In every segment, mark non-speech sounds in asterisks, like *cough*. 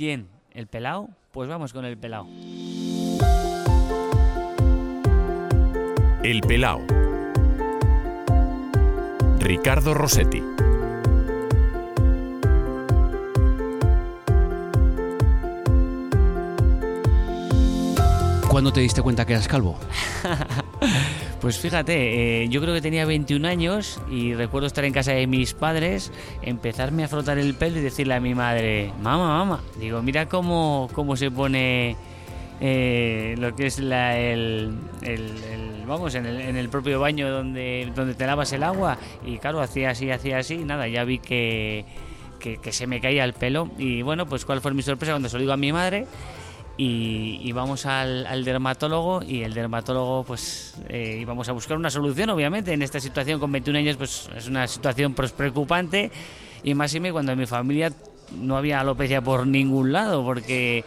¿Quién? ¿El pelao? Pues vamos con el pelao. El pelao. Ricardo Rossetti. ¿Cuándo te diste cuenta que eras calvo? *laughs* Pues fíjate, eh, yo creo que tenía 21 años y recuerdo estar en casa de mis padres, empezarme a frotar el pelo y decirle a mi madre, mamá, mamá, digo, mira cómo, cómo se pone eh, lo que es la, el, vamos, en el, propio baño donde, donde te lavas el agua y claro, hacía así, hacía así, nada, ya vi que, que, que se me caía el pelo. Y bueno, pues cuál fue mi sorpresa cuando se lo digo a mi madre y, y vamos al, al dermatólogo y el dermatólogo pues eh, íbamos a buscar una solución obviamente. En esta situación con 21 años pues es una situación pues, preocupante. Y más y me cuando en mi familia no había alopecia por ningún lado porque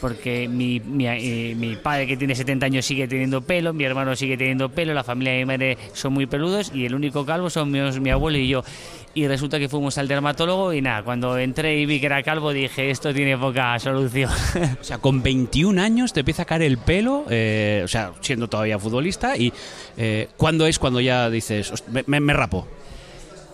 porque mi, mi, eh, mi padre que tiene 70 años sigue teniendo pelo, mi hermano sigue teniendo pelo, la familia de mi madre son muy peludos y el único calvo son mi, mi abuelo y yo. Y resulta que fuimos al dermatólogo y nada, cuando entré y vi que era calvo dije, esto tiene poca solución. *laughs* O sea, con 21 años te empieza a caer el pelo, eh, o sea, siendo todavía futbolista, y eh, ¿cuándo es cuando ya dices, "Host- me, me- me rapo?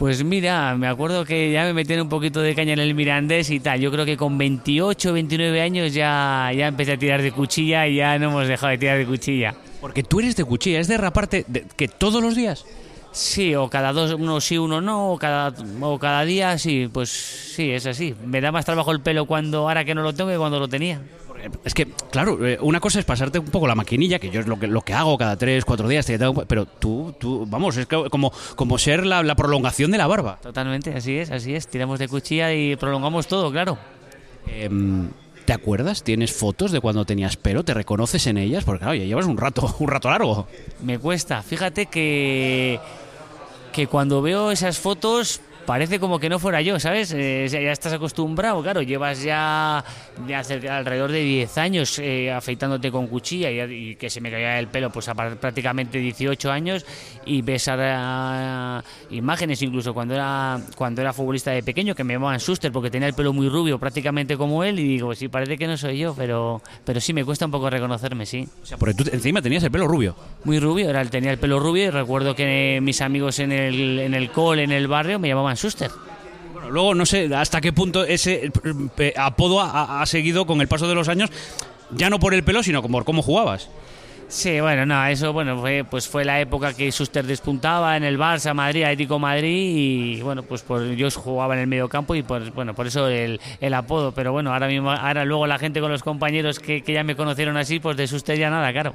Pues mira, me acuerdo que ya me metieron un poquito de caña en el Mirandés y tal. Yo creo que con 28, 29 años ya, ya empecé a tirar de cuchilla y ya no hemos dejado de tirar de cuchilla. Porque tú eres de cuchilla, es de raparte de- que todos los días. Sí, o cada dos, uno sí, uno no, o cada, o cada día sí, pues sí, es así. Me da más trabajo el pelo cuando ahora que no lo tengo que cuando lo tenía. Porque Es que, claro, eh, una cosa es pasarte un poco la maquinilla, que yo es lo que, lo que hago cada 3, 4 días, pero tú, tú, vamos, es como, como ser la, la prolongación de la barba. Totalmente, así es, así es. Tiramos de cuchilla y prolongamos todo, claro. Em, ¿Te acuerdas? ¿Tienes fotos de cuando tenías pelo? ¿Te reconoces en ellas? Porque claro, ya llevas un rato, *laughs* un rato largo. Me cuesta. Fíjate que, que cuando veo esas fotos parece como que no fuera yo, ¿sabes? Eh, ya estás acostumbrado, claro, llevas ya de hace alrededor de 10 años eh, afeitándote con cuchilla y, y que se me caía el pelo pues a prácticamente 18 años y ves ahora imágenes incluso cuando era cuando era futbolista de pequeño que me llamaban Suster porque tenía el pelo muy rubio prácticamente como él y digo, sí, parece que no soy yo, pero, pero sí me cuesta un poco reconocerme, sí O sea, porque tú encima tenías el pelo rubio. muy rubio, era, tenía el pelo rubio y recuerdo que mis amigos en el, en el cole, en el barrio, me llamaban Suster. Bueno, luego no sé hasta qué punto ese eh, apodo ha, ha seguido con el paso de los años, ya no por el pelo, sino por cómo jugabas. Sí, bueno, no, eso bueno, fue, pues fue la época que Suster despuntaba en el Barça, Madrid, Atlético Madrid y bueno, pues por, yo jugaba en el medio campo y por, bueno, por eso el, el apodo, pero bueno, ahora mismo, ahora luego la gente con los compañeros que, que ya me conocieron así, pues de Suster ya nada, claro.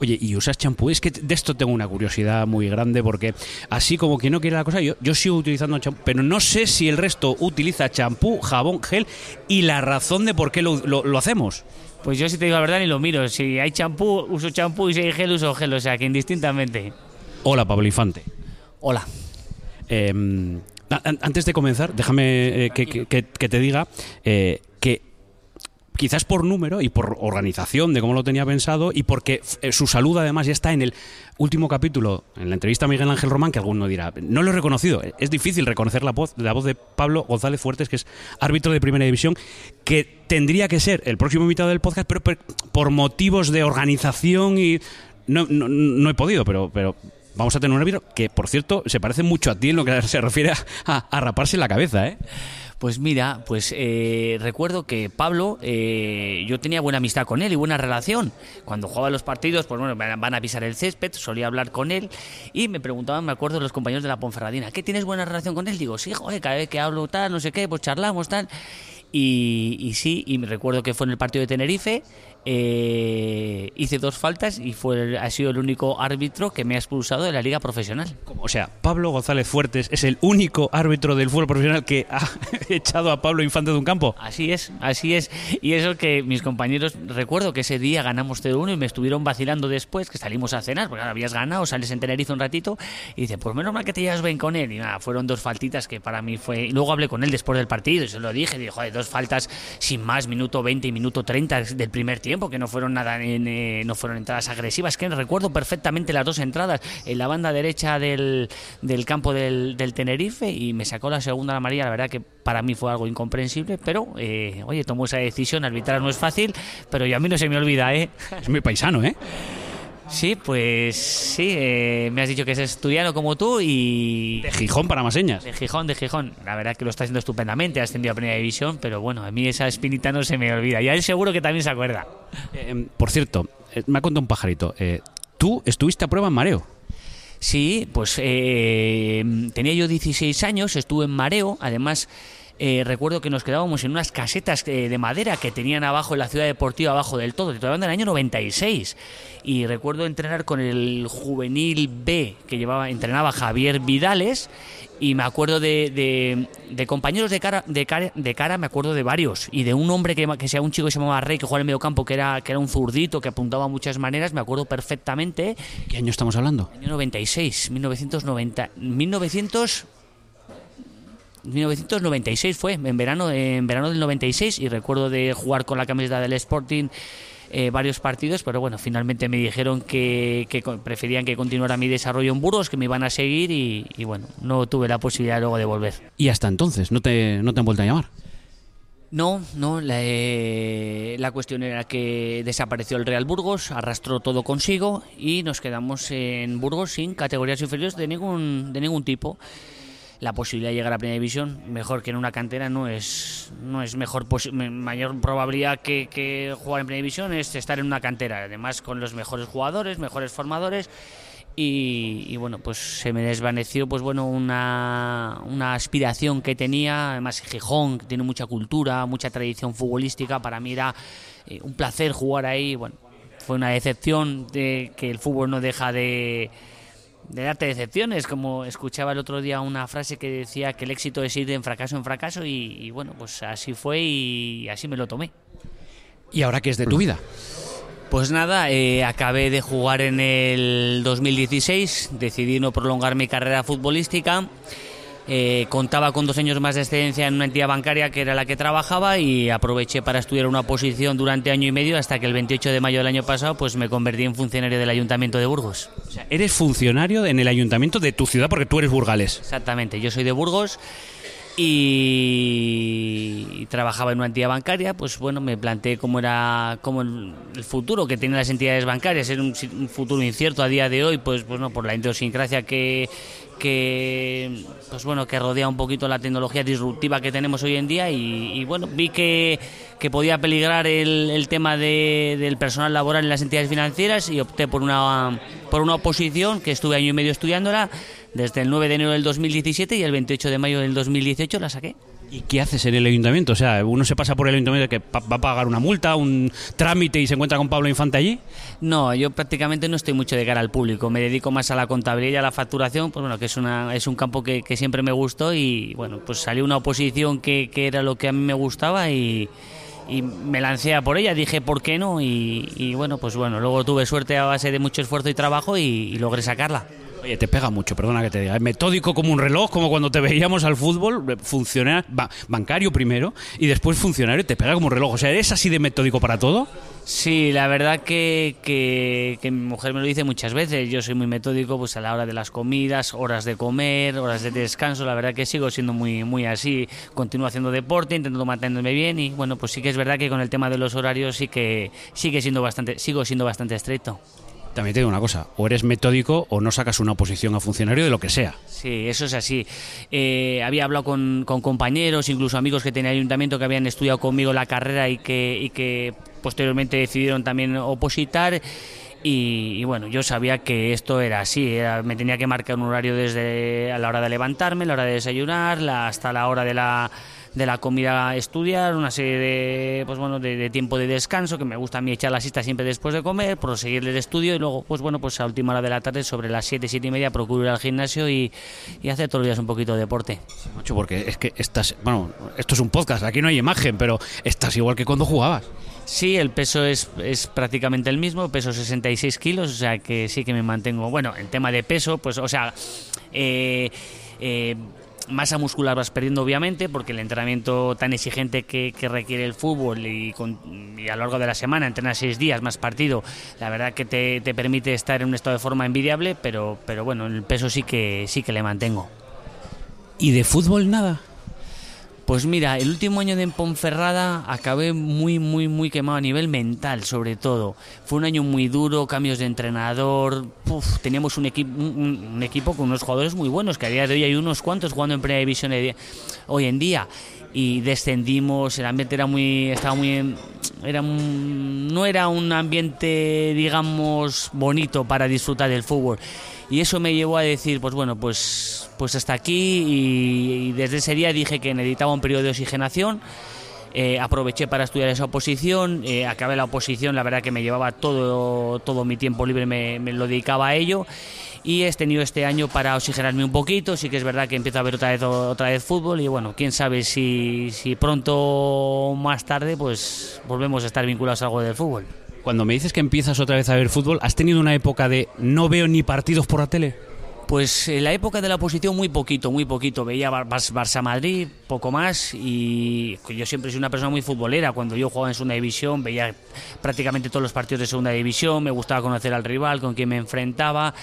Oye, ¿y usas champú? Es que de esto tengo una curiosidad muy grande porque así como que no quiere la cosa, yo, yo sigo utilizando champú, pero no sé si el resto utiliza champú, jabón, gel y la razón de por qué lo, lo- lo hacemos. Pues yo si te digo la verdad ni lo miro, si hay champú, uso champú y si hay gel, uso gel, o sea que indistintamente. Hola, Pablo Infante. Hola. Eh, an- antes de comenzar, déjame eh, que, que- te diga eh, quizás por número y por organización de cómo lo tenía pensado y porque eh, su salud además ya está en el último capítulo, en la entrevista a Miguel Ángel Román, que alguno dirá, no lo he reconocido, es difícil reconocer la voz, la voz de Pablo González Fuertes, que es árbitro de primera división, que tendría que ser el próximo invitado del podcast, pero, pero por motivos de organización y... No, no, no he podido, pero, pero vamos a tener un árbitro que, por cierto, se parece mucho a ti en lo que *laughs* se refiere a, a- a raparse la cabeza, ¿eh? Pues mira, pues eh, recuerdo que Pablo, eh, yo tenía buena amistad con él y buena relación. Cuando jugaba los partidos, pues bueno, van a pisar el césped, solía hablar con él y me preguntaban, me acuerdo, los compañeros de la Ponferradina, ¿qué tienes buena relación con él? Digo, sí, joder, cada vez que hablo tal, no sé qué, pues charlamos tal. Y, y sí, y me recuerdo que fue en el partido de Tenerife, eh, hice dos faltas y fue el- ha sido el único árbitro que me ha expulsado de la liga profesional. O sea, Pablo González Fuertes es el único árbitro del fútbol profesional que ha *laughs* echado a Pablo Infante de un campo. Así es, así es. Y eso que mis compañeros, recuerdo que ese día ganamos 0-1 y me estuvieron vacilando después, que salimos a cenar, porque ahora habías ganado, sales en Tenerife un ratito, y dice, pues menos mal que te llevas bien con él. Y nada, fueron dos faltitas que para mí fue... Y luego hablé con él después del partido y se lo dije, y dije, joder, dos faltas sin más, minuto 20 y minuto 30 del primer tiempo, que no fueron nada en, eh, no fueron entradas agresivas, que recuerdo perfectamente las dos entradas en la banda derecha del, del campo del, del Tenerife y me sacó la segunda la María, la verdad que para mí fue algo incomprensible, pero eh, oye, tomó esa decisión, arbitrar no es fácil, pero yo a mí no se me olvida, ¿eh? Es muy paisano, ¿eh? Sí, pues sí, eh, me has dicho que es estudiano como tú y... De Gijón para más señas. De Gijón, de Gijón. La verdad que lo está haciendo estupendamente, ha ascendido a Primera División, pero bueno, a mí esa espinita no se me olvida. Y a él seguro que también se acuerda. Eh, por cierto, eh, me ha contado un pajarito. eh, ¿Tú estuviste a prueba en mareo? Sí, pues tenía yo 16 años, estuve en mareo, además eh, recuerdo que nos quedábamos en unas casetas eh, de madera que tenían abajo en la ciudad deportiva, abajo del todo, te hablando del año 96. Y recuerdo entrenar con el juvenil B que llevaba, entrenaba Javier Vidales. Y me acuerdo de, de- de compañeros de cara, de, cara, de cara, me acuerdo de varios. Y de un hombre que, que sea un chico que se llamaba Rey, que jugaba en el medio campo, que era, que era un zurdito, que apuntaba a muchas maneras, me acuerdo perfectamente. ¿Qué año estamos hablando? Año 96, 1990, 1900 1996 fue, en verano, en verano del 96 y recuerdo de jugar con la camiseta del Sporting eh, varios partidos, pero bueno, finalmente me dijeron que, que preferían que continuara mi desarrollo en Burgos, que me iban a seguir y, y bueno, no tuve la posibilidad luego de volver. Y hasta entonces, ¿no te, no te han vuelto a llamar? No, no, la, eh, la cuestión era que desapareció el Real Burgos, arrastró todo consigo y nos quedamos en Burgos sin categorías inferiores de ningún, de ningún tipo. La posibilidad de llegar a Primera División, mejor que en una cantera, no es, no es mejor mayor probabilidad que, que jugar en Primera División es estar en una cantera, además con los mejores jugadores, mejores formadores y, y, bueno, pues se me desvaneció pues bueno una, una aspiración que tenía, además Gijón, que tiene mucha cultura, mucha tradición futbolística, para mí era eh, un placer jugar ahí, bueno, fue una decepción de que el fútbol no deja de, de darte decepciones, como escuchaba el otro día una frase que decía que el éxito es ir de fracaso en fracaso y, y bueno, pues así fue y así me lo tomé. ¿Y ahora qué es de tu vida? Pues nada, eh, acabé de jugar en el 2016, decidí no prolongar mi carrera futbolística. Eh, contaba con dos años más de excedencia en una entidad bancaria que era la que trabajaba y aproveché para estudiar una posición durante año y medio hasta que el 28 de mayo del año pasado pues me convertí en funcionario del Ayuntamiento de Burgos. O sea, eres funcionario en el ayuntamiento de tu ciudad porque tú eres burgales. Exactamente, yo soy de Burgos y, trabajaba en una entidad bancaria, pues bueno, me planteé cómo era cómo el, futuro que tienen las entidades bancarias, era un, futuro incierto a día de hoy, pues bueno, por la idiosincrasia que que pues bueno que rodea un poquito la tecnología disruptiva que tenemos hoy en día y, bueno vi que, que podía peligrar el, el tema de- del personal laboral en las entidades financieras y opté por una por una oposición que estuve año y medio estudiándola desde el 9 de enero del 2017 y el 28 de mayo del 2018 la saqué. ¿Y qué haces en el ayuntamiento? O sea, uno se pasa por el ayuntamiento que va a pagar una multa, un trámite y se encuentra con Pablo Infante allí. No, yo prácticamente no estoy mucho de cara al público, me dedico más a la contabilidad y a la facturación, pues bueno, que es, una, es un campo que, que siempre me gustó y bueno, pues salió una oposición que, que era lo que a mí me gustaba y, y me lancé a por ella, dije por qué no y, y bueno, pues bueno, luego tuve suerte a base de mucho esfuerzo y trabajo y, y logré sacarla. Oye, te pega mucho, perdona que te diga. Es metódico como un reloj, como cuando te veíamos al fútbol, eh, funcionar, ba- bancario primero y después funcionario, te pega como un reloj. O sea, ¿eres así de metódico para todo? Sí, la verdad que, que, que mi mujer me lo dice muchas veces. Yo soy muy metódico pues a la hora de las comidas, horas de comer, horas de descanso. La verdad que sigo siendo muy, muy así. Continúo haciendo deporte, intento mantenerme bien y bueno, pues sí que es verdad que con el tema de los horarios sí que sigue siendo bastante, sigo siendo bastante estricto. También te digo una cosa, o eres metódico o no sacas una oposición a funcionario de lo que sea. Sí, eso es así. Eh, había hablado con, compañeros, incluso amigos que tenía ayuntamiento que habían estudiado conmigo la carrera y que, y que posteriormente decidieron también opositar. Y, y bueno, yo sabía que esto era así, era- me tenía que marcar un horario desde a la hora de levantarme, la hora de desayunar, la- hasta la hora de la, de la comida estudiar, una serie de, pues bueno, de, de tiempo de descanso, que me gusta a mí echar la siesta siempre después de comer, proseguir el estudio y luego, pues bueno, pues a última hora de la tarde, sobre las 7, 7 y media, procuro ir al gimnasio y, y hacer todos los días un poquito de deporte. Macho, porque es que estás, bueno, esto es un podcast, aquí no hay imagen, pero estás igual que cuando jugabas. Sí, el peso es, es prácticamente el mismo, peso 66 kilos, o sea que sí que me mantengo. Bueno, el tema de peso, pues, o sea, eh, eh, masa muscular vas perdiendo obviamente porque el entrenamiento tan exigente que, requiere el fútbol y, a lo largo de la semana entrenas seis días más partido la verdad que te, te, permite estar en un estado de forma envidiable pero pero bueno el peso sí que sí que le mantengo. Y de fútbol nada pues mira, el último año de Ponferrada acabé muy, muy, muy quemado a nivel mental, sobre todo. Fue un año muy duro, cambios de entrenador. teníamos un, equipo un, equipo con unos jugadores muy buenos, que a día de hoy hay unos cuantos jugando en Primera División hoy en día. Y descendimos, el ambiente era muy. estaba muy. Era no era un ambiente, digamos, bonito para disfrutar del fútbol. Y eso me llevó a decir, pues bueno, pues, pues hasta aquí. Y, desde ese día dije que necesitaba un periodo de oxigenación. Eh, aproveché para estudiar esa oposición, eh, acabé la oposición, la verdad que me llevaba todo, todo mi tiempo libre, me, lo dedicaba a ello. Y he tenido este año para oxigenarme un poquito, sí que es verdad que empiezo a ver otra vez, otra vez fútbol. Y bueno, quién sabe si, si pronto o más tarde pues volvemos a estar vinculados a algo del fútbol. Cuando me dices que empiezas otra vez a ver fútbol, ¿has tenido una época de no veo ni partidos por la tele? Pues en la época de la oposición muy poquito, muy poquito. Veía Barça-Madrid, poco más, y yo siempre soy una persona muy futbolera. Cuando yo jugaba en segunda división, veía prácticamente todos los partidos de segunda división, me gustaba conocer al rival, con quien me enfrentaba,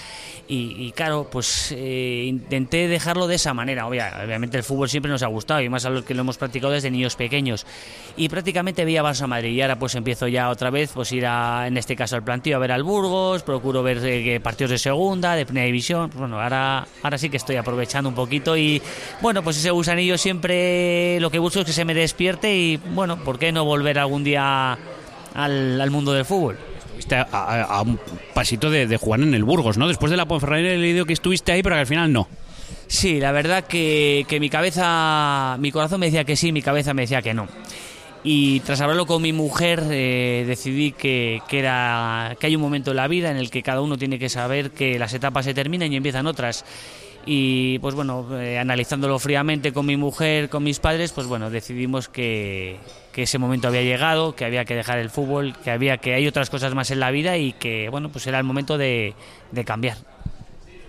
y, claro, pues eh, intenté dejarlo de esa manera. Obviamente el fútbol siempre nos ha gustado, y más a los que lo hemos practicado desde niños pequeños. Y prácticamente veía Barça-Madrid, y ahora pues empiezo ya otra vez, pues ir a, en este caso al plantío, a ver al Burgos, procuro ver eh, partidos de segunda, de primera división, pues, ahora, ahora sí que estoy aprovechando un poquito y bueno, pues ese gusanillo siempre lo que busco es que se me despierte y bueno, ¿por qué no volver algún día al, mundo del fútbol? Estuviste a, un pasito de, jugar en el Burgos, ¿no? Después de la Ponferrada he leído que estuviste ahí, pero que al final no. Sí, la verdad que, que mi cabeza, mi corazón me decía que sí, mi cabeza me decía que no y tras hablarlo con mi mujer eh, decidí que, que, era, que hay un momento en la vida en el que cada uno tiene que saber que las etapas se terminan y empiezan otras y pues bueno, eh, analizándolo fríamente con mi mujer, con mis padres, pues bueno, decidimos que, que, ese momento había llegado, que había que dejar el fútbol, que había que hay otras cosas más en la vida y que bueno, pues era el momento de, de cambiar.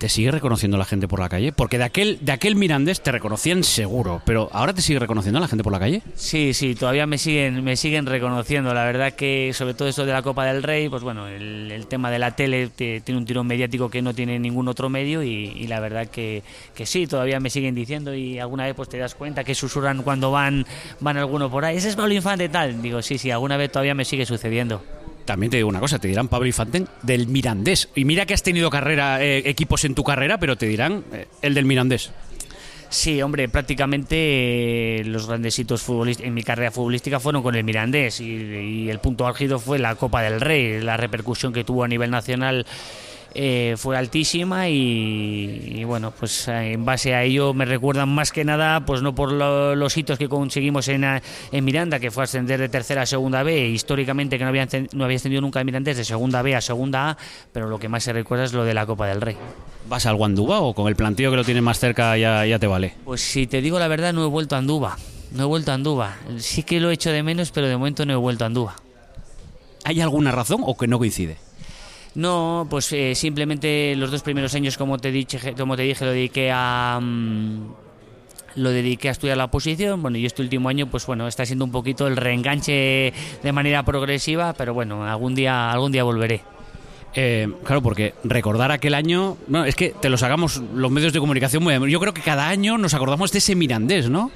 ¿Te sigue reconociendo la gente por la calle? Porque de aquel, de aquel Mirandés te reconocían seguro, pero ¿ahora te sigue reconociendo la gente por la calle? Sí, sí, todavía me siguen, me siguen reconociendo. La verdad que sobre todo esto de la Copa del Rey, pues bueno, el, tema de la tele tiene un tirón mediático que no tiene ningún otro medio y, la verdad que, que, sí, todavía me siguen diciendo y alguna vez pues te das cuenta que susurran cuando van, van alguno por ahí. Ese es Pablo Infante tal. Digo, sí, sí, alguna vez todavía me sigue sucediendo también te digo una cosa, te dirán Pablo Infante del Mirandés. Y mira que has tenido carrera, eh, equipos en tu carrera, pero te dirán eh, el del Mirandés. Sí, hombre, prácticamente eh, los grandes hitos en mi carrera futbolística fueron con el Mirandés y, y, el punto álgido fue la Copa del Rey, la repercusión que tuvo a nivel nacional eh, fue altísima y, bueno, pues eh, en base a ello me recuerdan más que nada, pues no por los hitos que conseguimos en, en, Miranda, que fue ascender de tercera a segunda B, históricamente que no había, no había ascendido nunca en Miranda de segunda B a segunda A, pero lo que más se recuerda es lo de la Copa del Rey. ¿Vas al Guandúba o con el plantío que lo tienes más cerca ya, ya te vale? Pues si te digo la verdad, no he vuelto a Andúba. No he vuelto a Andúba. Sí que lo he hecho de menos, pero de momento no he vuelto a Andúba. ¿Hay alguna razón o que no coincide? No, pues eh, simplemente los dos primeros años, como te dije, como te dije, lo dediqué a mm, lo dediqué a estudiar la oposición. Bueno, y este último año, pues bueno, está siendo un poquito el reenganche de manera progresiva, pero bueno, algún día, algún día volveré. Eh, claro, porque recordar aquel año, no, es que te lo sacamos los medios de comunicación muy. Yo creo que cada año nos acordamos de ese Mirandés, ¿no?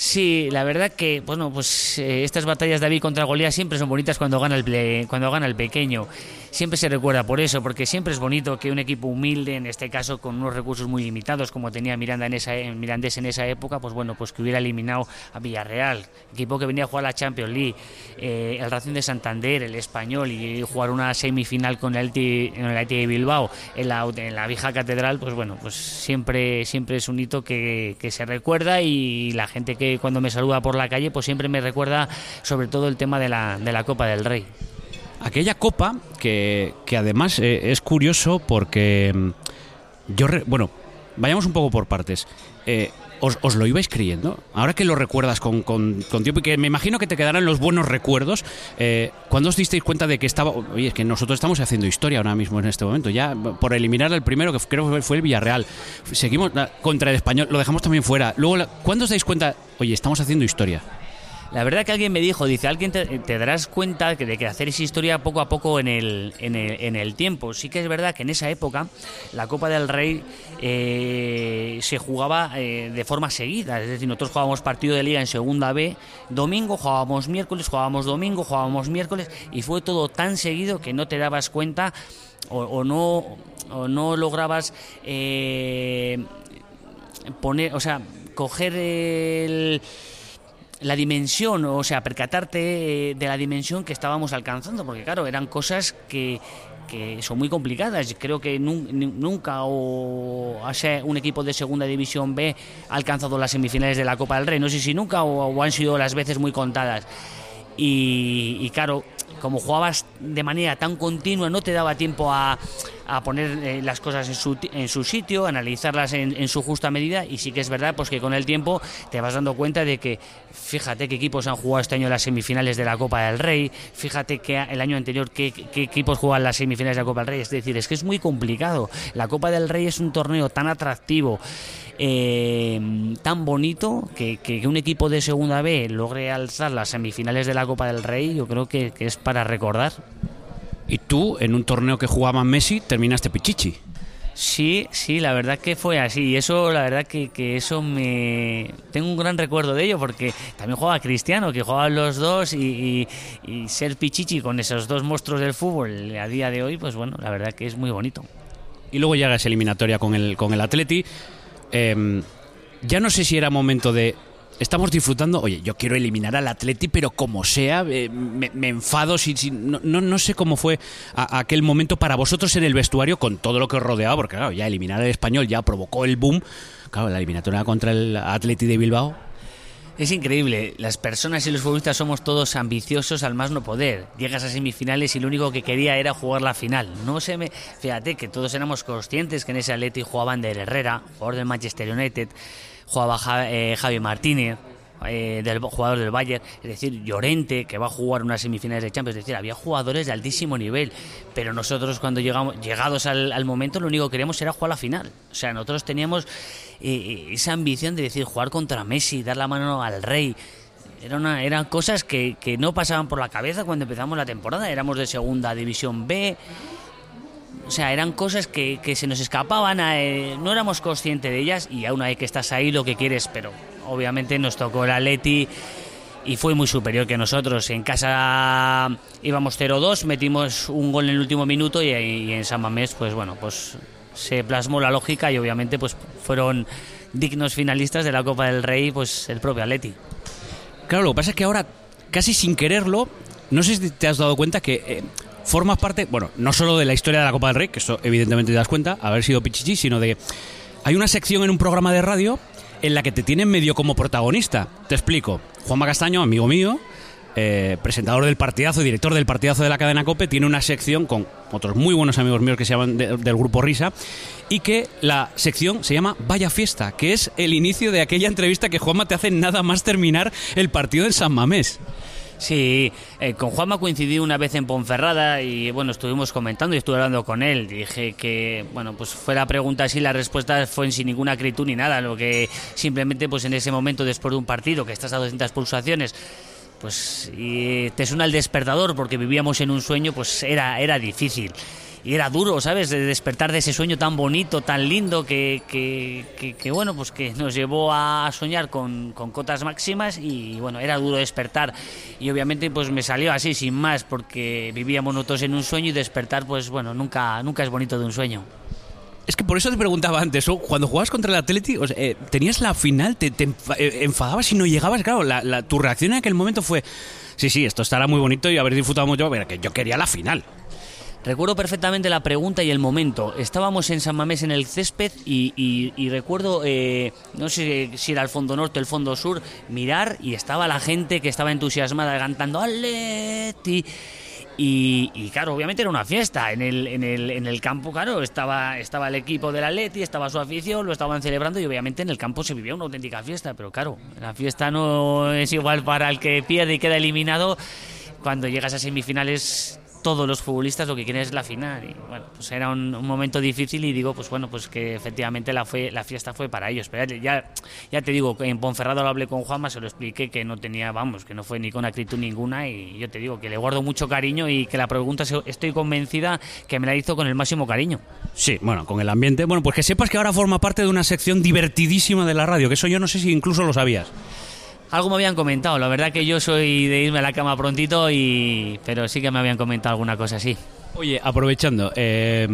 Sí, la verdad que, bueno, pues eh, estas batallas David contra Goliat siempre son bonitas cuando gana el cuando gana el pequeño. Siempre se recuerda por eso, porque siempre es bonito que un equipo humilde, en este caso con unos recursos muy limitados, como tenía Miranda en esa, Mirandés en esa época, pues bueno, pues que hubiera eliminado a Villarreal, equipo que venía a jugar la Champions League, eh, el Racing de Santander, el Español, y jugar una semifinal con el el de Bilbao en la, en la vieja catedral, pues bueno, pues siempre, siempre es un hito que, que se recuerda y la gente que cuando me saluda por la calle, pues siempre me recuerda sobre todo el tema de la, de la Copa del Rey. Aquella copa que, además eh, es curioso porque mm, yo, bueno, vayamos un poco por partes. Eh, ¿os, os lo ibais creyendo? Ahora que lo recuerdas con, con- con tiempo y que me imagino que te quedarán los buenos recuerdos, eh, ¿cuándo os disteis cuenta de que estaba... Oye, es que nosotros estamos haciendo historia ahora mismo en este momento, ya por eliminar al primero, que creo que fue el Villarreal. Seguimos contra el Español, lo dejamos también fuera. Luego, ¿cuándo os dais cuenta? Oye, estamos haciendo historia. La verdad que alguien me dijo, dice, alguien te, te darás cuenta de que hacer esa historia poco a poco en el, en, el, en el tiempo. Sí que es verdad que en esa época la Copa del Rey eh, se jugaba eh, de forma seguida. Es decir, nosotros jugábamos partido de liga en segunda B, domingo jugábamos miércoles, jugábamos domingo, jugábamos miércoles y fue todo tan seguido que no te dabas cuenta o, o no, o no lograbas... eh, poner, o sea, coger el, la dimensión, o sea, percatarte eh, de la dimensión que estábamos alcanzando, porque claro, eran cosas que, que son muy complicadas. Creo que nun- nu- nunca o hace un equipo de segunda división B ha alcanzado las semifinales de la Copa del Rey. No sé si nunca o, o han sido las veces muy contadas. Y, claro, como jugabas de manera tan continua, no te daba tiempo a, a poner eh, las cosas en su, en su sitio, analizarlas en, en su justa medida. Y sí que es verdad pues que con el tiempo te vas dando cuenta de que, fíjate qué equipos han jugado este año las semifinales de la Copa del Rey, fíjate que el año anterior qué, qué equipos juegan las semifinales de la Copa del Rey. Es decir, es que es muy complicado. La Copa del Rey es un torneo tan atractivo eh, tan bonito que, que un equipo de segunda B logre alzar las semifinales de la Copa del Rey, yo creo que, que es para recordar. Y tú, en un torneo que jugaba Messi, terminaste pichichi. Sí, sí, la verdad que fue así. Y eso, la verdad que, que eso me... Tengo un gran recuerdo de ello porque también jugaba Cristiano, que jugaban los dos y, y- y ser pichichi con esos dos monstruos del fútbol a día de hoy, pues bueno, la verdad que es muy bonito. Y luego llega esa eliminatoria con el, con el Atleti. Eh, ya no sé si era momento de. Estamos disfrutando. Oye, yo quiero eliminar al Atleti, pero como sea, eh, me, enfado. Si, si- no, no, sé cómo fue aquel momento para vosotros en el vestuario con todo lo que os rodeaba, porque claro, ya eliminar al español ya provocó el boom. Claro, la eliminatoria contra el Atleti de Bilbao. Es increíble, las personas y los futbolistas somos todos ambiciosos al más no poder. Llegas a semifinales y lo único que quería era jugar la final. No se me, fíjate que todos éramos conscientes que en ese Atleti jugaban de Herrera, jugador del Manchester United, jugaba eh, Javi Martínez, eh, del jugador del Bayern, es decir, Llorente, que va a jugar unas semifinales de Champions, es decir, había jugadores de altísimo nivel, pero nosotros cuando llegamos, llegados al, al momento, lo único que queríamos era jugar la final. O sea, nosotros teníamos eh, esa ambición de decir, jugar contra Messi, dar la mano al rey. Eran cosas que, no pasaban por la cabeza cuando empezamos la temporada. Éramos de segunda división B. O sea, eran cosas que, se nos escapaban, eh, no éramos conscientes de ellas y aún hay que estás ahí lo que quieres, pero obviamente nos tocó el Atleti y fue muy superior que nosotros. En casa íbamos 0-2, metimos un gol en el último minuto y en San Mamés, pues bueno, pues se plasmó la lógica y obviamente pues fueron dignos finalistas de la Copa del Rey, pues el propio Atleti. Claro, lo que pasa es que ahora, casi sin quererlo, no sé si te has dado cuenta que eh, formas parte, bueno, no solo de la historia de la Copa del Rey, que eso evidentemente te das cuenta, haber sido Pichichi, sino de... Hay una sección en un programa de radio en la que te tienen medio como protagonista. Te explico. Juanma Castaño, amigo mío, eh, presentador del partidazo, director del partidazo de la cadena COPE, tiene una sección con otros muy buenos amigos míos que se llaman de- del grupo Risa y que la sección se llama Vaya Fiesta, que es el inicio de aquella entrevista que Juanma te hace nada más terminar el partido en San Mamés. Sí, eh, con Juanma coincidí una vez en Ponferrada y bueno, estuvimos comentando y estuve hablando con él. Dije que, bueno, pues fue la pregunta así, la respuesta fue sin ninguna acritud ni nada, lo que simplemente pues en ese momento después de un partido que estás a 200 pulsaciones, pues y te suena el despertador porque vivíamos en un sueño, pues era, era difícil. Y era duro, ¿sabes? De despertar de ese sueño tan bonito, tan lindo, que, que, que- que, bueno, pues que nos llevó a soñar con, con cotas máximas y bueno, era duro despertar. Y obviamente pues me salió así, sin más, porque vivíamos nosotros en un sueño y despertar, pues bueno, nunca, nunca es bonito de un sueño. Es que por eso te preguntaba antes, cuando jugabas contra el Atleti, o eh, tenías la final, te, te eh, enfadabas y no llegabas, claro, la, la- tu reacción en aquel momento fue, sí, sí, esto estará muy bonito y haber disfrutado mucho, pero que yo quería la final. Recuerdo perfectamente la pregunta y el momento. Estábamos en San Mamés en el césped y, recuerdo, eh, no sé si era el fondo norte o el fondo sur, mirar y estaba la gente que estaba entusiasmada cantando Atleti. Y, claro, obviamente era una fiesta. En el, en el, en el campo, claro, estaba, estaba el equipo del Atleti, estaba su afición, lo estaban celebrando y obviamente en el campo se vivía una auténtica fiesta. Pero claro, la fiesta no es igual para el que pierde y queda eliminado. Cuando llegas a semifinales todos los futbolistas lo que quieren es la final. Y bueno, pues era un, momento difícil y digo, pues bueno, pues que efectivamente la, fue, la fiesta fue para ellos. Pero ya, ya te digo, en Ponferrado lo hablé con Juanma, se lo expliqué que no tenía, vamos, que no fue ni con acritud ninguna y yo te digo que le guardo mucho cariño y que la pregunta estoy convencida que me la hizo con el máximo cariño. Sí, bueno, con el ambiente. Bueno, pues que sepas que ahora forma parte de una sección divertidísima de la radio, que eso yo no sé si incluso lo sabías. Algo me habían comentado, la verdad que yo soy de irme a la cama prontito, y pero sí que me habían comentado alguna cosa así. Oye, aprovechando, eh,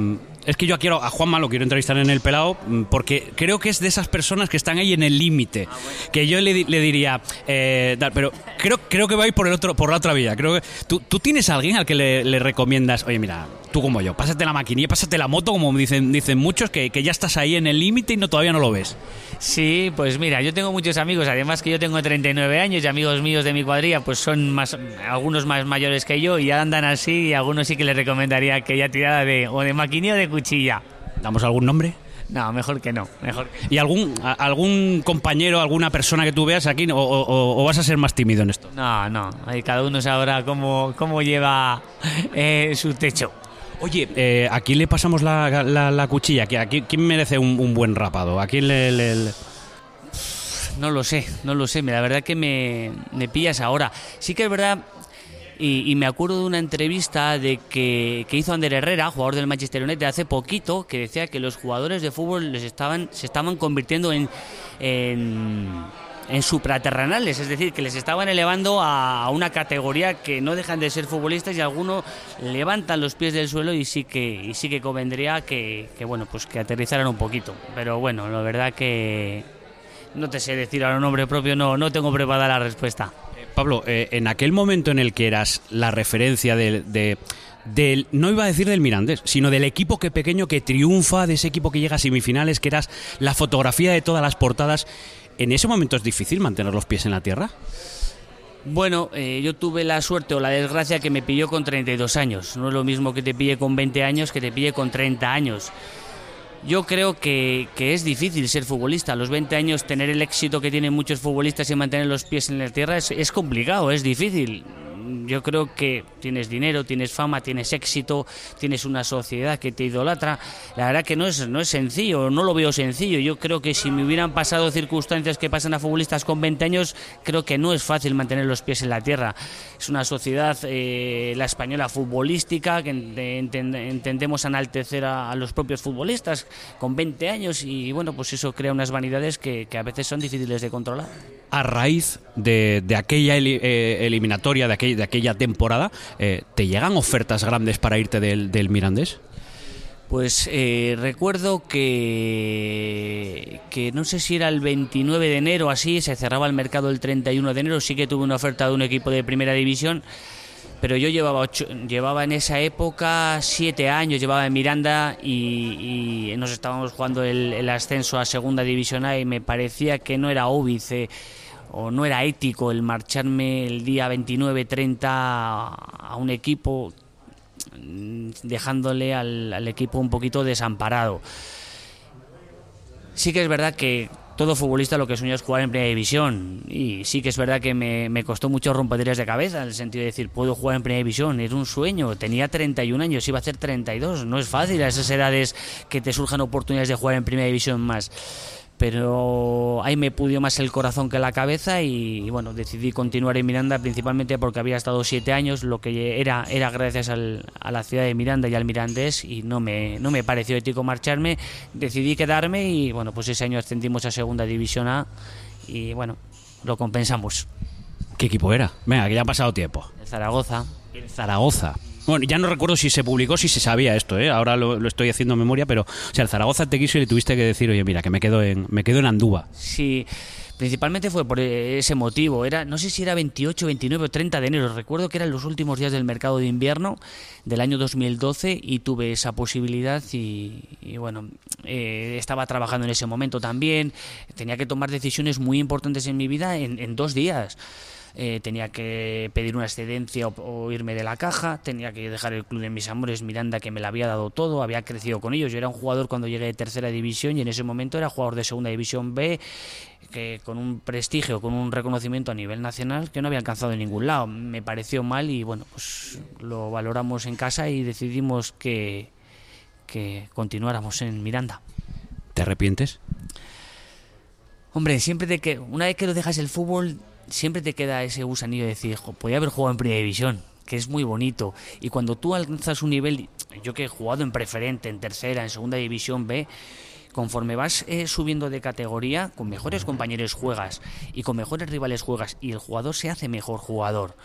es que yo quiero a Juanma lo quiero entrevistar en el pelado porque creo que es de esas personas que están ahí en el límite. Que yo le, diría, eh, pero creo, creo que va a ir por, el otro, por la otra vía. Creo que, ¿tú, ¿Tú tienes a alguien al que le, recomiendas, oye, mira, tú como yo, pásate la maquinilla, pásate la moto, como dicen, dicen muchos, que, que ya estás ahí en el límite y no, todavía no lo ves? Sí, pues mira, yo tengo muchos amigos, además que yo tengo 39 años y amigos míos de mi cuadrilla, pues son más, algunos más mayores que yo y andan así y algunos sí que les recomendaría que ya tirara de o de maquinilla o de cuchilla. ¿Damos algún nombre? No, mejor que no. Mejor ¿Y algún, algún compañero, alguna persona que tú veas aquí o, vas a ser más tímido en esto? No, no. Ahí cada uno sabrá cómo, cómo lleva eh, su techo. Oye, eh, ¿a quién le pasamos la, la, cuchilla? ¿A quién, merece un, buen rapado? ¿A quién le, No lo sé, no lo sé. La verdad que me, me pillas ahora. Sí que es verdad y, me acuerdo de una entrevista de que, hizo Ander Herrera, jugador del Manchester United, hace poquito, que decía que los jugadores de fútbol les estaban, se estaban convirtiendo en, en, supraterrenales, es decir, que les estaban elevando a, una categoría que no dejan de ser futbolistas y algunos levantan los pies del suelo y sí que, y sí que convendría que, bueno, pues que aterrizaran un poquito. Pero bueno, la verdad que no te sé decir ahora un nombre propio, no, no tengo preparada la respuesta. Pablo, eh, en aquel momento en el que eras la referencia de, del, no iba a decir del Mirandés, sino del equipo que pequeño que triunfa, de ese equipo que llega a semifinales, que eras la fotografía de todas las portadas, ¿en ese momento es difícil mantener los pies en la tierra? Bueno, eh, yo tuve la suerte o la desgracia que me pilló con 32 años. No es lo mismo que te pille con 20 años que te pille con 30 años. Yo creo que, es difícil ser futbolista. A los 20 años tener el éxito que tienen muchos futbolistas y mantener los pies en la tierra es, es complicado, es difícil yo creo que tienes dinero, tienes fama, tienes éxito, tienes una sociedad que te idolatra. La verdad que no es, no es sencillo, no lo veo sencillo. Yo creo que si me hubieran pasado circunstancias que pasan a futbolistas con 20 años, creo que no es fácil mantener los pies en la tierra. Es una sociedad, eh, la española futbolística, que entendemos enaltecer a, los propios futbolistas con 20 años y bueno, pues eso crea unas vanidades que, a veces son difíciles de controlar. A raíz de, aquella eh, eliminatoria, de aquella de aquella temporada, eh, ¿te llegan ofertas grandes para irte del, del Mirandés? Pues eh, recuerdo que, que no sé si era el 29 de enero así, se cerraba el mercado el 31 de enero, sí que tuve una oferta de un equipo de primera división, pero yo llevaba, llevaba en esa época siete años, llevaba en Miranda y, nos estábamos jugando el, el, ascenso a segunda división A y me parecía que no era óbice o no era ético el marcharme el día 29-30 a un equipo mm, dejándole al, equipo un poquito desamparado. Sí que es verdad que todo futbolista lo que sueña es jugar en primera división y sí que es verdad que me, costó mucho rompederes de cabeza en el sentido de decir puedo jugar en primera división, es un sueño, tenía 31 años, iba a hacer 32, no es fácil a esas edades que te surjan oportunidades de jugar en primera división más pero ahí me pudió más el corazón que la cabeza y, bueno, decidí continuar en Miranda principalmente porque había estado siete años, lo que era, era gracias a la ciudad de Miranda y al Mirandés y no me, no me pareció ético marcharme, decidí quedarme y bueno, pues ese año ascendimos a Segunda División A y bueno, lo compensamos. ¿Qué equipo era? Venga, que ya ha pasado tiempo. El Zaragoza. El Zaragoza. Bueno, ya no recuerdo si se publicó, si se sabía esto, ¿eh? ahora lo, estoy haciendo en memoria, pero o sea, Zaragoza te quiso y le tuviste que decir, oye, mira, que me quedo en, me quedo en Andúba. Sí, principalmente fue por ese motivo. Era, no sé si era 28, 29 o 30 de enero. Recuerdo que eran los últimos días del mercado de invierno del año 2012 y tuve esa posibilidad y, bueno, eh, estaba trabajando en ese momento también. Tenía que tomar decisiones muy importantes en mi vida en dos días. Eh, tenía que pedir una excedencia o, irme de la caja, tenía que dejar el club de mis amores Miranda que me la había dado todo, había crecido con ellos. Yo era un jugador cuando llegué de tercera división y en ese momento era jugador de segunda división B que con un prestigio, con un reconocimiento a nivel nacional que no había alcanzado en ningún lado. Me pareció mal y bueno, pues lo valoramos en casa y decidimos que, que continuáramos en Miranda. ¿Te arrepientes? Hombre, siempre de que una vez que lo dejas el fútbol, siempre te queda ese gusanillo de decir, podía haber jugado en primera división, que es muy bonito. Y cuando tú alcanzas un nivel, yo que he jugado en preferente, en tercera, en segunda división B, conforme vas eh, subiendo de categoría, con mejores compañeros juegas y con mejores rivales juegas y el jugador se hace mejor jugador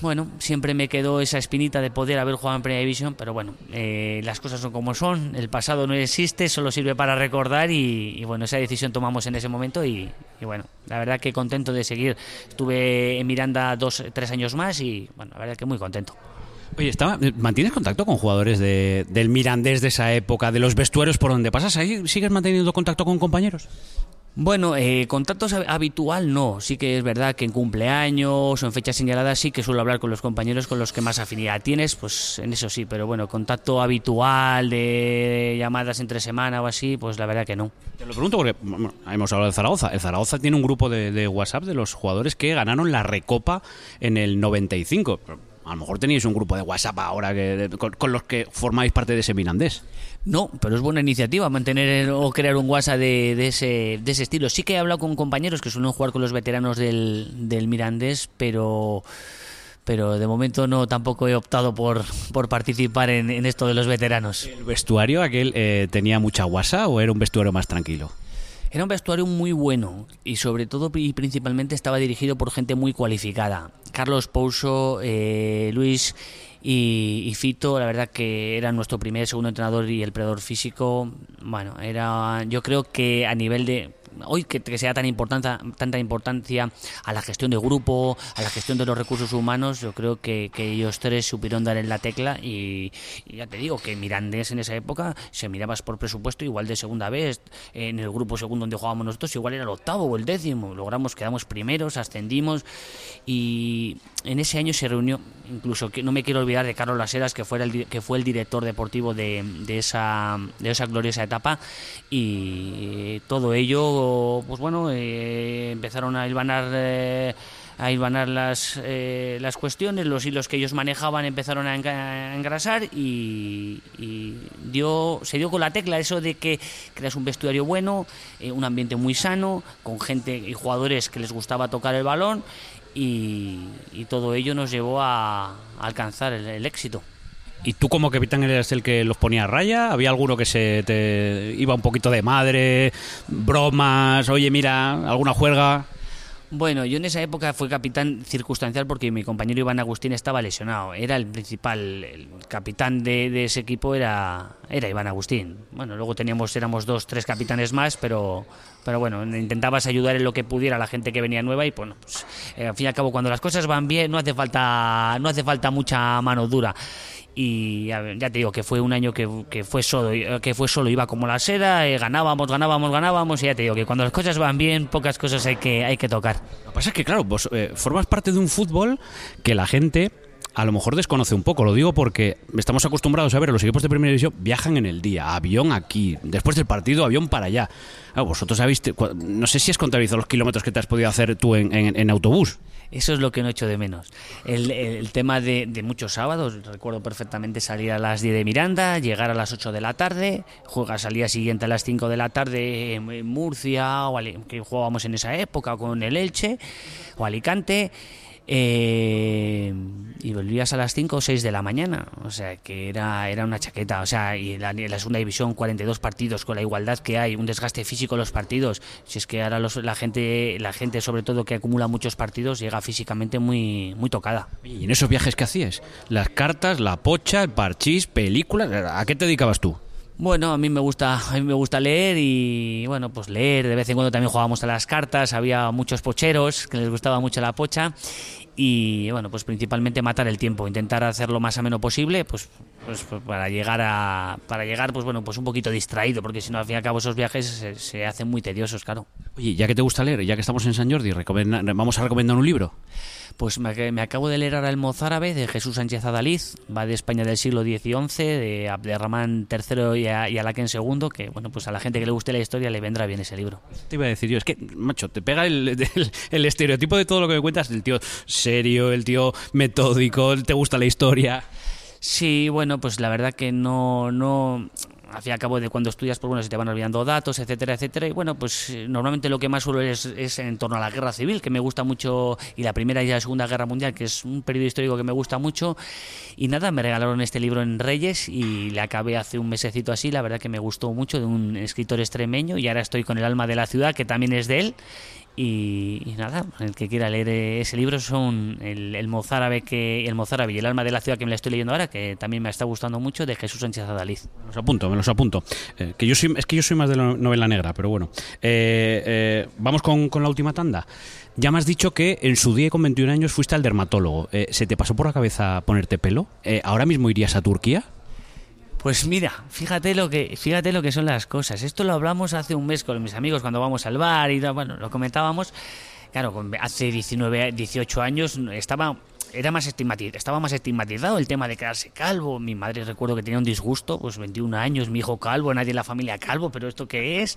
bueno, siempre me quedó esa espinita de poder haber jugado en Primera División, pero bueno, eh, las cosas son como son, el pasado no existe, solo sirve para recordar y, bueno, esa decisión tomamos en ese momento y, bueno, la verdad que contento de seguir. Estuve en Miranda dos, tres años más y bueno, la verdad que muy contento. Oye, estaba, ¿mantienes contacto con jugadores de, del Mirandés de esa época, de los vestuarios por donde pasas? ¿Ahí sigues manteniendo contacto con compañeros? Bueno, eh, habitual no. Sí que es verdad que en cumpleaños o en fechas señaladas sí que suelo hablar con los compañeros con los que más afinidad tienes, pues en eso sí, pero bueno, contacto habitual de llamadas entre semana o así, pues la verdad que no. Te lo pregunto porque hemos hablado de Zaragoza. El Zaragoza tiene un grupo de, WhatsApp de los jugadores que ganaron la Recopa en el 95 a lo mejor tenéis un grupo de WhatsApp ahora que, con, los que formáis parte de ese Mirandés. No, pero es buena iniciativa mantener o crear un WhatsApp de, ese, de ese estilo. Sí que he hablado con compañeros que suelen jugar con los veteranos del, del Mirandés, pero pero de momento no tampoco he optado por, por participar en, esto de los veteranos. ¿El vestuario aquel eh, tenía mucha guasa o era un vestuario más tranquilo? Era un vestuario muy bueno y sobre todo y principalmente estaba dirigido por gente muy cualificada. Carlos Pouso, eh, Luis y, Fito, la verdad que era nuestro primer, segundo entrenador y el predador físico. Bueno, era, yo creo que a nivel de hoy que, sea tan importancia, tanta importancia a la gestión de grupo, a la gestión de los recursos humanos, yo creo que, ellos tres supieron dar en la tecla. Y, ya te digo que Mirandés en esa época se mirabas por presupuesto igual de segunda vez, en el grupo segundo donde jugábamos nosotros igual era el octavo o el décimo, logramos, quedamos primeros, ascendimos. Y en ese año se reunió, incluso que no me quiero olvidar de Carlos Laseras, que fue el, que fue el director deportivo de, esa, de esa gloriosa etapa, y todo ello, pues bueno, eh, empezaron a hilvanar. Eh, a las, eh, las cuestiones, los hilos que ellos manejaban empezaron a engrasar y, dio, se dio con la tecla eso de que creas un vestuario bueno, un ambiente muy sano, con gente y jugadores que les gustaba tocar el balón y, todo ello nos llevó a, alcanzar el, éxito. ¿Y tú como capitán eres el que los ponía a raya? ¿Había alguno que se te iba un poquito de madre, bromas, oye mira, alguna juerga? Bueno, yo en esa época fui capitán circunstancial porque mi compañero Iván Agustín estaba lesionado. Era el principal, el capitán de, ese equipo era, era Iván Agustín. Bueno, luego teníamos, éramos dos, tres capitanes más, pero, pero bueno, intentabas ayudar en lo que pudiera a la gente que venía nueva y bueno, pues, eh, al fin y al cabo cuando las cosas van bien no hace falta, no hace falta mucha mano dura y ya te digo que fue un año que, fue solo que fue solo iba como la seda eh, ganábamos ganábamos ganábamos y ya te digo que cuando las cosas van bien pocas cosas hay que hay que tocar lo que pasa es que claro vos eh, formas parte de un fútbol que la gente a lo mejor desconoce un poco. Lo digo porque estamos acostumbrados a ver los equipos de primera división viajan en el día, avión aquí, después del partido, avión para allá. vosotros habéis, no sé si has contabilizado los kilómetros que te has podido hacer tú en, autobús. Eso es lo que no he hecho de menos. El, tema de, muchos sábados, recuerdo perfectamente salir a las 10 de Miranda, llegar a las 8 de la tarde, juegas al día siguiente a las 5 de la tarde en Murcia, o que jugábamos en esa época con el Elche, o Alicante. Eh, y volvías a las 5 o 6 de la mañana. O sea, que era, era una chaqueta. O sea, y la, la, segunda división, 42 partidos con la igualdad que hay, un desgaste físico en los partidos. Si es que ahora la gente, la gente sobre todo que acumula muchos partidos, llega físicamente muy, muy tocada. ¿Y en esos viajes que hacías? Las cartas, la pocha, el parchís, películas, ¿a qué te dedicabas tú? Bueno, a mí me gusta, a mí me gusta leer y bueno, pues leer. De vez en cuando también jugábamos a las cartas. Había muchos pocheros que les gustaba mucho la pocha y bueno, pues principalmente matar el tiempo, intentar hacer lo más ameno posible, pues, pues, pues para llegar a para llegar pues bueno, pues un poquito distraído, porque si no al fin y al cabo esos viajes se, se hacen muy tediosos, claro. Oye, ya que te gusta leer, ya que estamos en San Jordi, vamos a recomendar un libro. Pues me, me acabo de leer ahora El mozárabe de Jesús Sánchez Adaliz, va de España del siglo XI, de Abderramán III y, a, y Alaquén II, que bueno, pues a la gente que le guste la historia le vendrá bien ese libro. Te iba a decir yo, es que, macho, te pega el, *laughs* el- el estereotipo de todo lo que me cuentas, el tío serio, el tío metódico, te gusta la historia. Sí, bueno, pues la verdad que no, no, al cabo de cuando estudias, pues bueno, se te van olvidando datos, etcétera, etcétera. Y bueno, pues eh, normalmente lo que más suelo es, es en torno a la guerra civil, que me gusta mucho, y la primera y la segunda guerra mundial, que es un periodo histórico que me gusta mucho. Y nada, me regalaron este libro en Reyes y le acabé hace un mesecito así. La verdad que me gustó mucho, de un escritor extremeño, y ahora estoy con El alma de la ciudad, que también es de él. Y, y nada, el que quiera leer ese libro son el, mozárabe que el mozárabe y el alma de la ciudad que me la estoy leyendo ahora, que también me está gustando mucho, de Jesús Sánchez Adaliz. Me los apunto, me los apunto. Eh, que yo soy, es que yo soy más de la novela negra, pero bueno. Eh, eh, vamos con, con la última tanda. Ya me has dicho que en su día con 21 años fuiste al dermatólogo. Eh, ¿Se te pasó por la cabeza ponerte pelo? ¿Ahora mismo irías a Turquía? Pues mira, fíjate lo que fíjate lo que son las cosas. Esto lo hablamos hace un mes con mis amigos cuando vamos al bar y bueno, lo comentábamos. Claro, hace 19, 18 años estaba era más estigmatizado, estaba más estigmatizado el tema de quedarse calvo. Mi madre recuerdo que tenía un disgusto, pues 21 años, mi hijo calvo, nadie en la familia calvo, pero esto qué es?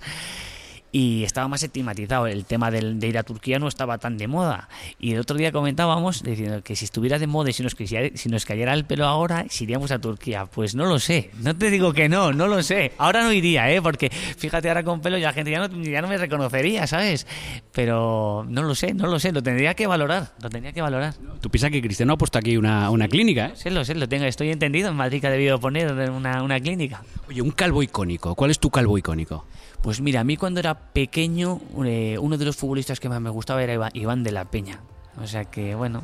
Y estaba más estigmatizado. El tema del- de ir a Turquía no estaba tan de moda. Y el otro día comentábamos diciendo que si estuviera de moda y si nos, si nos cayera el pelo ahora, si iríamos a Turquía. Pues no lo sé. No te digo que no, no lo sé. Ahora no iría, ¿eh? Porque fíjate, ahora con pelo ya la gente ya no, ya no me reconocería, ¿sabes? Pero no lo sé, no lo sé. Lo tendría que valorar. Lo tendría que valorar. Tú piensas que Cristiano ha puesto aquí una, una clínica, ¿eh? Sé, lo sé, lo tengo. Estoy entendido. En Madrid que ha debido poner una, una clínica. Oye, un calvo icónico. ¿Cuál es tu calvo icónico? Pues mira, a mí cuando era pequeño, eh, uno de los futbolistas que más me gustaba era Iván, de la Peña. O sea que, bueno,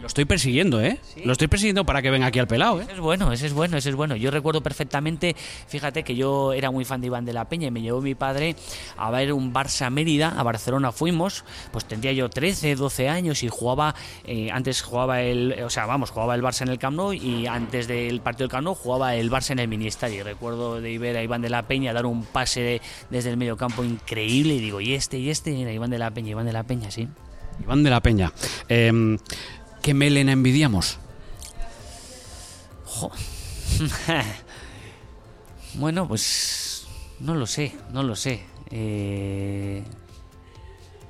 Lo estoy persiguiendo, ¿eh? Lo estoy persiguiendo para que venga aquí al pelado, ¿eh? ese es bueno, ese es bueno, ese es bueno. Yo recuerdo perfectamente, fíjate que yo era muy fan de Iván de la Peña y me llevó mi padre a ver un Barça Mérida, a Barcelona fuimos, pues tendría yo 13, 12 años y jugaba, eh, antes jugaba el, o sea, vamos, jugaba el Barça en el Camp Nou y antes del partido del Camp Nou jugaba el Barça en el mini estadio. Recuerdo de ver a Iván de la Peña dar un pase de- desde el medio campo increíble y digo, y este, y este, era Iván de la Peña, Iván de la Peña, sí. Iván de la Peña. Em, ¿Qué melena envidiamos? *laughs* Bueno, pues no lo sé, no lo sé. Eh,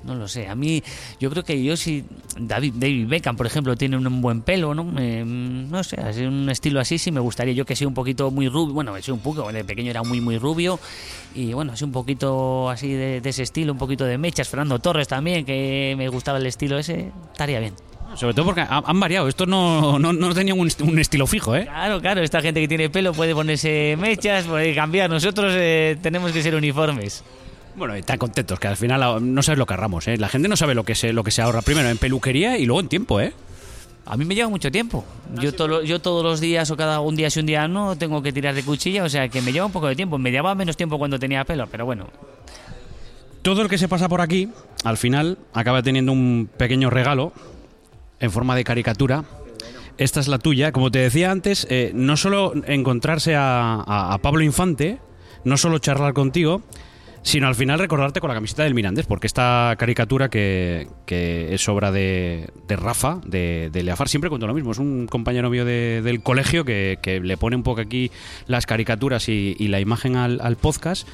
no lo sé. A mí, yo creo que yo si David, David Beckham, por ejemplo, tiene un buen pelo, ¿no? Eh, no sé, así, un estilo así sí me gustaría. Yo que soy un poquito muy rubio, bueno, soy un poco, de pequeño era muy, muy rubio. Y bueno, así un poquito así de, de ese estilo, un poquito de mechas. Fernando Torres también, que me gustaba el estilo ese, estaría bien. Sobre todo porque ha- han variado. Esto no, no, no tenía un, un estilo fijo, ¿eh? Claro, claro, esta gente que tiene pelo puede ponerse mechas, puede cambiar. Nosotros eh, tenemos que ser uniformes. Bueno, están contentos, que al final ah, no sabes lo que ahorramos, ¿eh? La gente no sabe lo que se, lo que se ahorra primero en peluquería y luego en tiempo, ¿eh? A mí me lleva mucho tiempo. Yo, todo, yo todos los días o cada un día si un día no tengo que tirar de cuchilla, o sea que me lleva un poco de tiempo. Me llevaba menos tiempo cuando tenía pelo, pero bueno. Todo el que se pasa por aquí, al final, acaba teniendo un pequeño regalo en forma de caricatura. Esta es la tuya. Como te decía antes, eh, no solo encontrarse a, Pablo Infante, no solo charlar contigo, sino al final recordarte con la camiseta del Mirandés, porque esta caricatura que, es obra de, Rafa, de, de Leafar, siempre cuento lo mismo. Es un compañero mío de- del colegio que, le pone un poco aquí las caricaturas y, la imagen al, al podcast.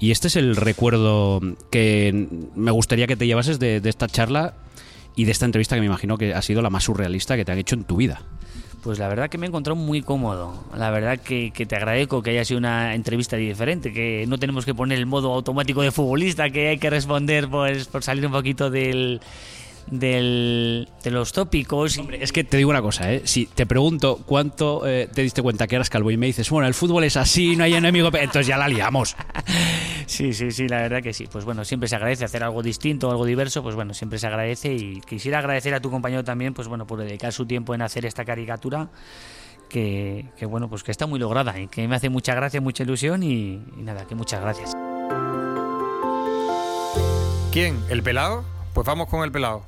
Y este es el recuerdo que me gustaría que te llevases de esta charla y de esta entrevista que me imagino que ha sido la más surrealista que te han hecho en tu vida. Pues la verdad que me he encontrado muy cómodo. La verdad que, que te agradezco que haya sido una entrevista diferente, que no tenemos que poner el modo automático de futbolista, que hay que responder pues por salir un poquito del, del de los tópicos. Hombre, es que te digo una cosa, ¿eh? Si te pregunto cuánto eh, te diste cuenta que eras calvo y me dices, bueno, el fútbol es así, no hay enemigo, pe-", entonces ya la liamos. *laughs* Sí, sí, sí, la verdad que sí. Pues bueno, siempre se agradece hacer algo distinto, algo diverso, pues bueno, siempre se agradece y quisiera agradecer a tu compañero también, pues bueno, por dedicar su tiempo en hacer esta caricatura que, que, bueno, pues que está muy lograda y que me hace mucha gracia, mucha ilusión y, y nada, que muchas gracias. ¿Quién? ¿El pelado? Pues vamos con el pelado.